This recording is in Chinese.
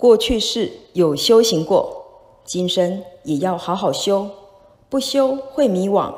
过去是有修行过今生也要好好修不修会迷惘。